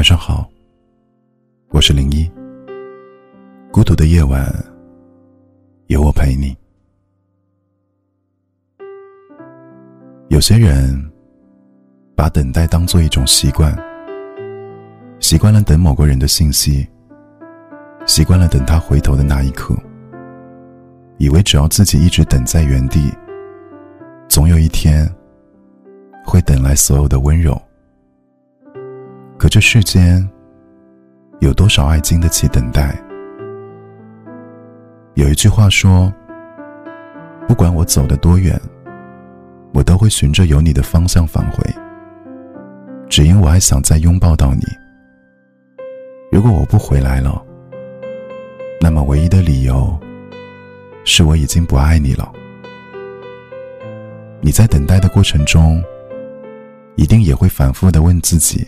晚上好，我是零一。孤独的夜晚，有我陪你。有些人把等待当做一种习惯，习惯了等某个人的信息，习惯了等他回头的那一刻，以为只要自己一直等在原地，总有一天会等来所有的温柔。这世间，有多少爱经得起等待？有一句话说：“不管我走得多远，我都会循着有你的方向返回，只因我还想再拥抱到你。如果我不回来了，那么唯一的理由，是我已经不爱你了。你在等待的过程中，一定也会反复的问自己。”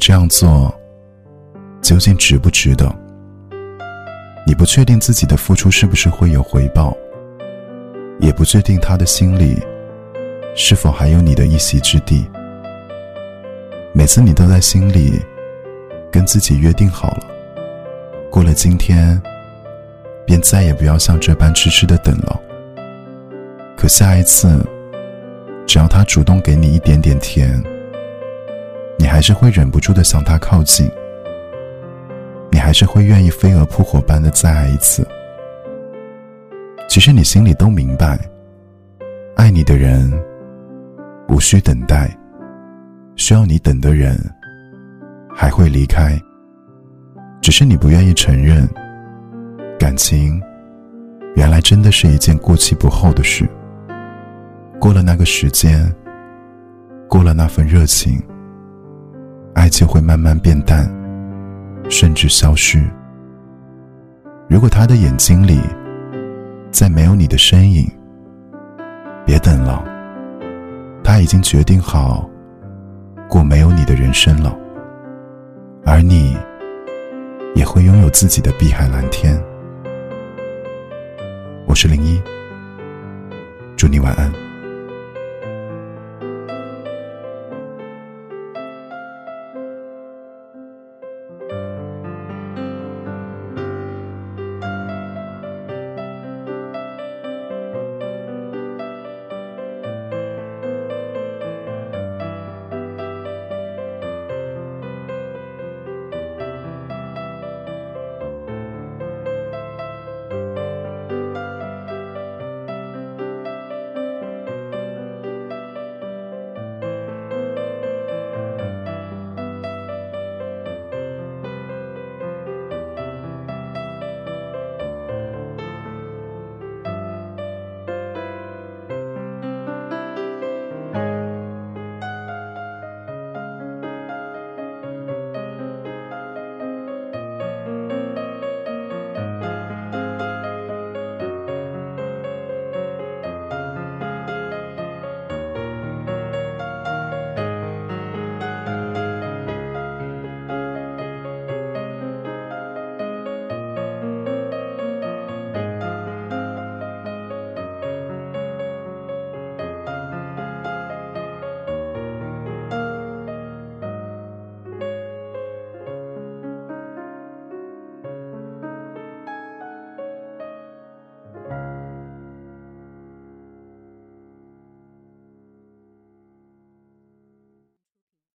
这样做，究竟值不值得？你不确定自己的付出是不是会有回报，也不确定他的心里是否还有你的一席之地。每次你都在心里跟自己约定好了，过了今天，便再也不要像这般痴痴的等了。可下一次，只要他主动给你一点点甜。你还是会忍不住的向他靠近，你还是会愿意飞蛾扑火般的再爱一次。其实你心里都明白，爱你的人无需等待，需要你等的人还会离开。只是你不愿意承认，感情原来真的是一件过期不候的事。过了那个时间，过了那份热情。爱就会慢慢变淡，甚至消失。如果他的眼睛里再没有你的身影，别等了，他已经决定好过没有你的人生了，而你也会拥有自己的碧海蓝天。我是零一，祝你晚安。